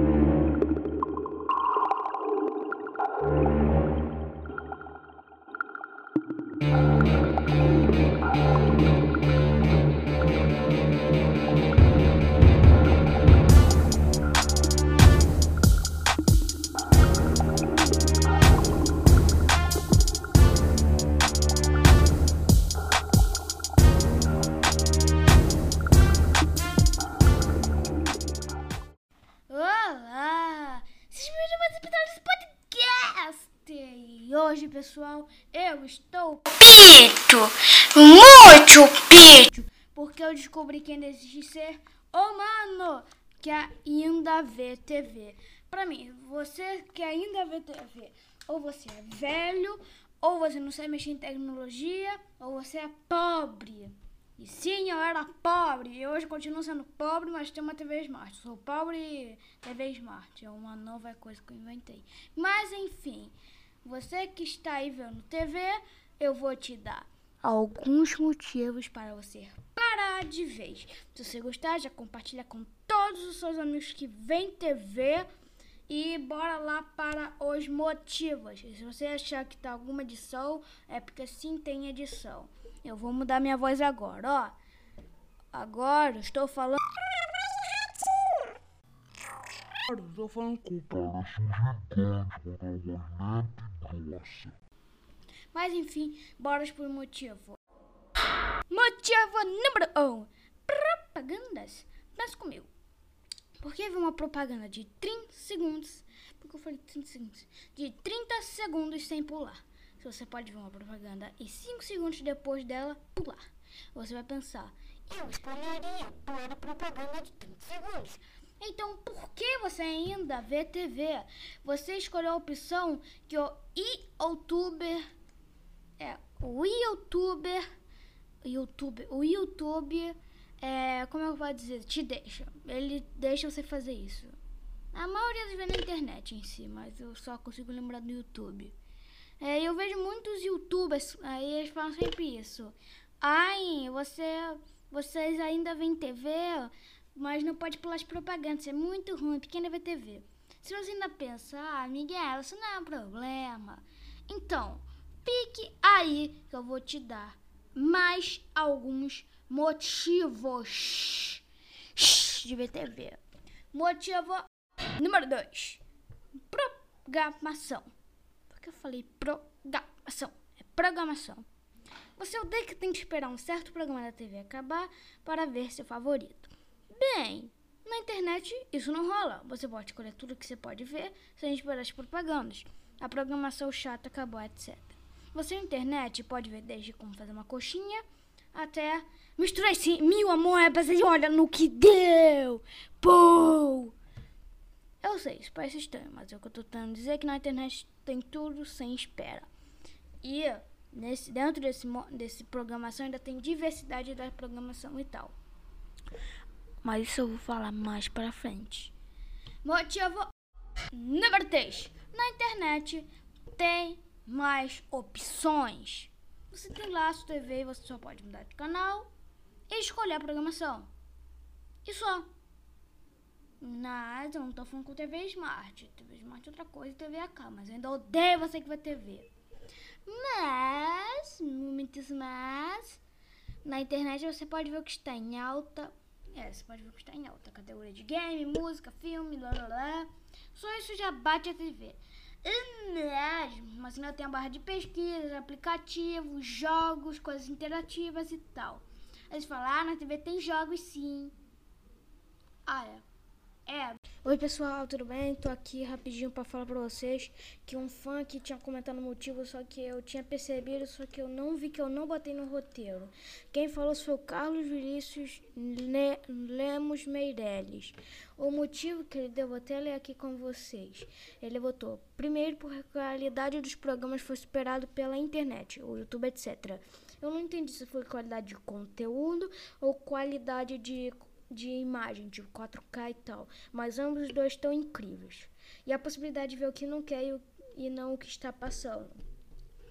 うん。Pessoal, eu estou Pito, muito pito. porque eu descobri que ainda existe ser humano que ainda vê TV. Pra mim, você que ainda vê TV, ou você é velho, ou você não sabe mexer em tecnologia, ou você é pobre. E sim, eu era pobre, e hoje continuo sendo pobre, mas tenho uma TV Smart. Sou pobre TV Smart, é uma nova coisa que eu inventei. Mas enfim, você que está aí vendo TV, eu vou te dar alguns motivos para você parar de vez. Se você gostar, já compartilha com todos os seus amigos que vêm TV e bora lá para os motivos. Se você achar que tá alguma edição, é porque sim tem edição. Eu vou mudar minha voz agora, ó. Agora estou falando. Eu tô falando com parece um gigante com aquela voz grossa. Mas enfim, bora por motivo. Motivo número 1: um, propagandas. Pensa comigo. Por que uma propaganda de 30 segundos? Porque eu falei 30 segundos. De 30 segundos sem pular. Se você pode ver uma propaganda e 5 segundos depois dela pular. Você vai pensar, Eu escolheria pular propaganda de 30 segundos. Então, por que você ainda vê TV? Você escolheu a opção que o YouTuber é o YouTuber, YouTube, o YouTube é, como eu vou dizer, te deixa. Ele deixa você fazer isso. A maioria das vezes na internet em si, mas eu só consigo lembrar do YouTube. É, eu vejo muitos youtubers, aí eles falam sempre isso. Ai, você, vocês ainda veem TV, mas não pode pular as propagandas, é muito ruim, pequena vê TV. Se você ainda pensa, ah, Miguel, isso não é um problema. Então, pique aí que eu vou te dar mais alguns motivos de ver TV. Motivo número 2. Programação. Por que eu falei programação? É programação. Você odeia que tem que esperar um certo programa da TV acabar para ver seu favorito. Bem, na internet isso não rola. Você pode escolher tudo que você pode ver sem esperar as propagandas. A programação chata acabou, etc. Você na internet pode ver desde como fazer uma coxinha até misturar esse mil amoebas e olha no que deu. Pô! Eu sei, isso parece estranho, mas é o que eu tô tentando dizer que na internet tem tudo sem espera. E nesse, dentro desse, desse programação ainda tem diversidade da programação e tal. Mas isso eu vou falar mais pra frente. Motivo número 3. Na internet tem mais opções. Você tem lá a sua TV e você só pode mudar de canal e escolher a programação. E só. Mas eu não tô falando com TV Smart. TV Smart é outra coisa TV AK. Mas eu ainda odeio você que vê TV. Mas, muitos mas, na internet você pode ver o que está em alta. É, você pode ver que está em alta. Categoria de game, música, filme, lá, lá, lá. Só isso já bate a TV. Mas, ainda tem a barra de pesquisa, aplicativos, jogos, coisas interativas e tal. Eles falam, ah, na TV tem jogos sim. Ah, é. É. Oi, pessoal, tudo bem? Tô aqui rapidinho pra falar pra vocês que um fã que tinha comentado o motivo, só que eu tinha percebido, só que eu não vi que eu não botei no roteiro. Quem falou foi o Carlos Vinícius Le- Lemos Meirelles. O motivo que ele deu, vou até ler aqui com vocês. Ele botou, primeiro, porque a qualidade dos programas foi superado pela internet, o YouTube, etc. Eu não entendi se foi qualidade de conteúdo ou qualidade de de imagem, de 4K e tal. Mas ambos os dois estão incríveis. E a possibilidade de ver o que não quer e, e não o que está passando.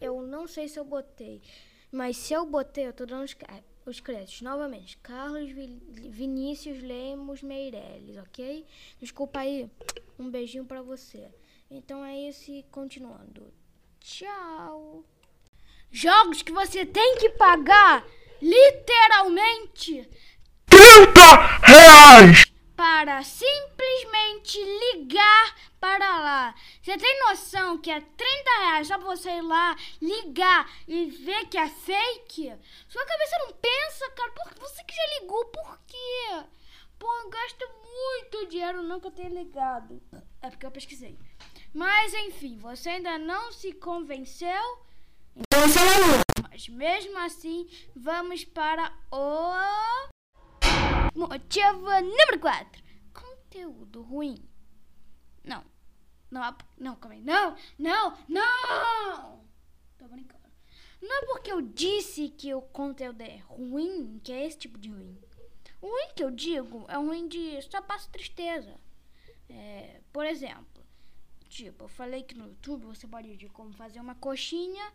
Eu não sei se eu botei, mas se eu botei, eu tô dando. os os créditos novamente. Carlos Vi- Vinícius Lemos Meirelles, ok? Desculpa aí. Um beijinho pra você. Então é esse continuando. Tchau. Jogos que você tem que pagar literalmente 30 reais! para simplesmente ligar para lá. Você tem noção que é 30 reais só pra você ir lá, ligar e ver que é fake? Sua cabeça não pensa, cara. Por, você que já ligou, por quê? Pô, gasta muito dinheiro não que eu tenha ligado. É porque eu pesquisei. Mas enfim, você ainda não se convenceu? Então Mas mesmo assim, vamos para o motivo número 4. Conteúdo ruim. Não. Não, não, calma aí. Não, não, não! Tô brincando. Não é porque eu disse que o conteúdo é ruim, que é esse tipo de ruim. O ruim que eu digo é ruim de só passa tristeza. É, por exemplo, tipo, eu falei que no YouTube você pode de como fazer uma coxinha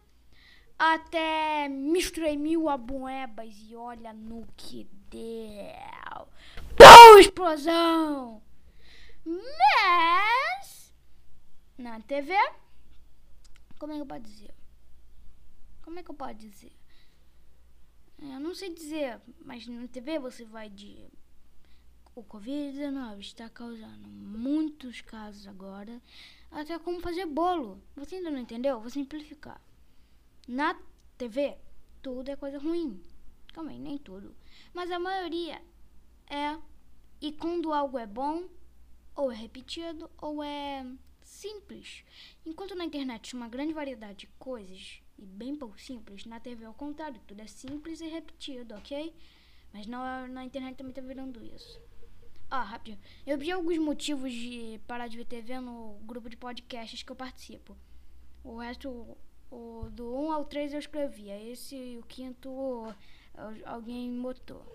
até misturei mil abuebas e olha no que deu. Pum, explosão! Mas na TV, como é que eu posso dizer? Como é que eu posso dizer? Eu não sei dizer, mas na TV você vai de o Covid-19 está causando muitos casos agora, até como fazer bolo. Você ainda não entendeu? Vou simplificar. Na TV, tudo é coisa ruim. Aí, nem tudo. Mas a maioria é. E quando algo é bom, ou é repetido, ou é simples. Enquanto na internet uma grande variedade de coisas e bem pouco simples, na TV é o contrário, tudo é simples e repetido, ok? Mas na, na internet também tá virando isso. Ah, rapidinho. Eu vi alguns motivos de parar de ver TV no grupo de podcasts que eu participo. O resto, o, do 1 ao 3 eu escrevia. Esse e o quinto al- alguém botou.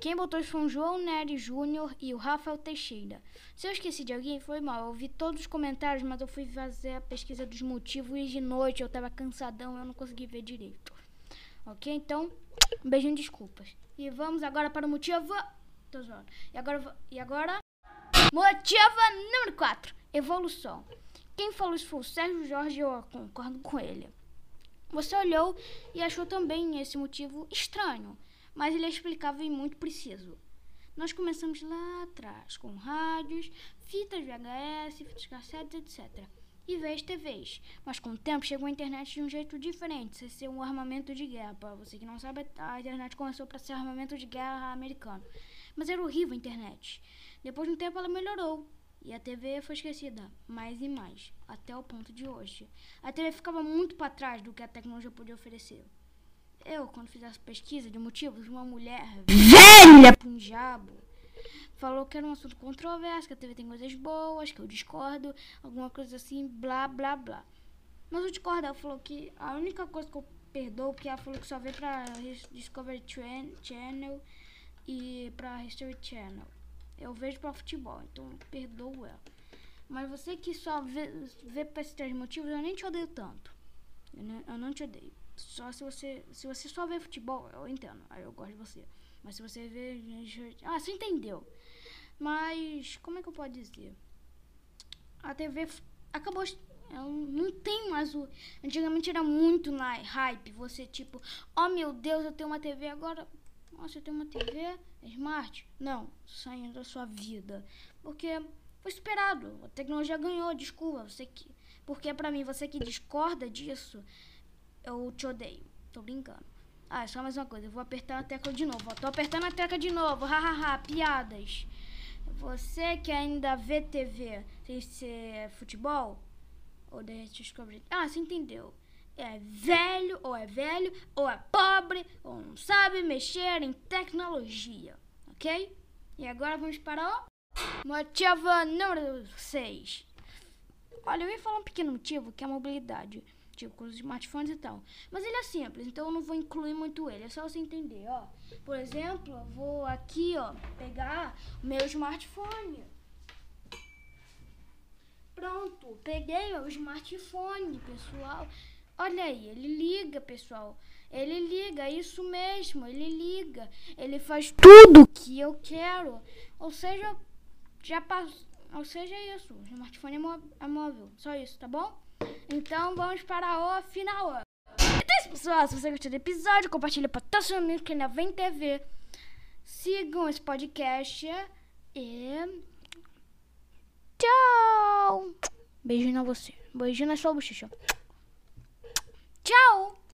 Quem botou foi o João Nery Júnior e o Rafael Teixeira. Se eu esqueci de alguém, foi mal. Eu vi todos os comentários, mas eu fui fazer a pesquisa dos motivos e de noite eu tava cansadão, eu não consegui ver direito. Ok? Então, um beijinho de desculpas. E vamos agora para o motivo. Tô zoando. E agora, e agora motivo número 4. Evolução. Quem falou isso foi o Sérgio Jorge eu concordo com ele. Você olhou e achou também esse motivo estranho, mas ele explicável e muito preciso. Nós começamos lá atrás, com rádios, fitas VHS, fitas cassetes, etc. E veias TVs. Mas com o tempo chegou a internet de um jeito diferente, sem ser um armamento de guerra. Para você que não sabe, a internet começou para ser armamento de guerra americano. Mas era horrível a internet. Depois de um tempo ela melhorou. E a TV foi esquecida mais e mais, até o ponto de hoje. A TV ficava muito para trás do que a tecnologia podia oferecer. Eu, quando fiz essa pesquisa de motivos, uma mulher velha diabo falou que era um assunto controverso, que a TV tem coisas boas, que eu discordo, alguma coisa assim, blá, blá, blá. Mas eu discordo, ela falou que a única coisa que eu perdoo, porque ela falou que só veio pra Discovery Channel e pra History Channel. Eu vejo pra futebol, então eu perdoo ela. Mas você que só vê, vê pra esses três motivos, eu nem te odeio tanto. Eu não, eu não te odeio. Só se você. Se você só vê futebol, eu entendo. Aí eu gosto de você. Mas se você vê. Ah, você entendeu. Mas como é que eu posso dizer? A TV acabou. Não tem mais o. Antigamente era muito na hype. Você tipo, oh meu Deus, eu tenho uma TV agora. Nossa, eu tenho uma TV smart? Não, saindo da sua vida. Porque foi esperado. A tecnologia ganhou, desculpa. Você que. Porque pra mim, você que discorda disso, eu te odeio. Tô brincando. Ah, só mais uma coisa. Eu vou apertar a tecla de novo. Ó. Tô apertando a tecla de novo. Hahaha, piadas. Você que ainda vê TV sem ser futebol, ou de Discovery. Ah, você entendeu. É velho, ou é velho, ou é pobre, ou não sabe mexer em tecnologia. Ok? E agora vamos para o motivo número 6. Olha, eu ia falar um pequeno motivo que é a mobilidade. Tipo, com os smartphones e tal. Mas ele é simples, então eu não vou incluir muito ele. É só você entender, ó. Por exemplo, eu vou aqui, ó, pegar o meu smartphone. Pronto, peguei o smartphone, pessoal. Olha aí, ele liga, pessoal. Ele liga, é isso mesmo, ele liga. Ele faz tudo que eu quero. Ou seja, já passou. Ou seja, é isso. O smartphone é mó- é móvel. Só isso, tá bom? Então vamos para o final. Então é isso, pessoal. Se você gostou do episódio, compartilha para todos os amigos que ainda vem TV. Sigam esse podcast e. Tchau! Beijinho na você. Beijinho na sua bochecha. Tchau!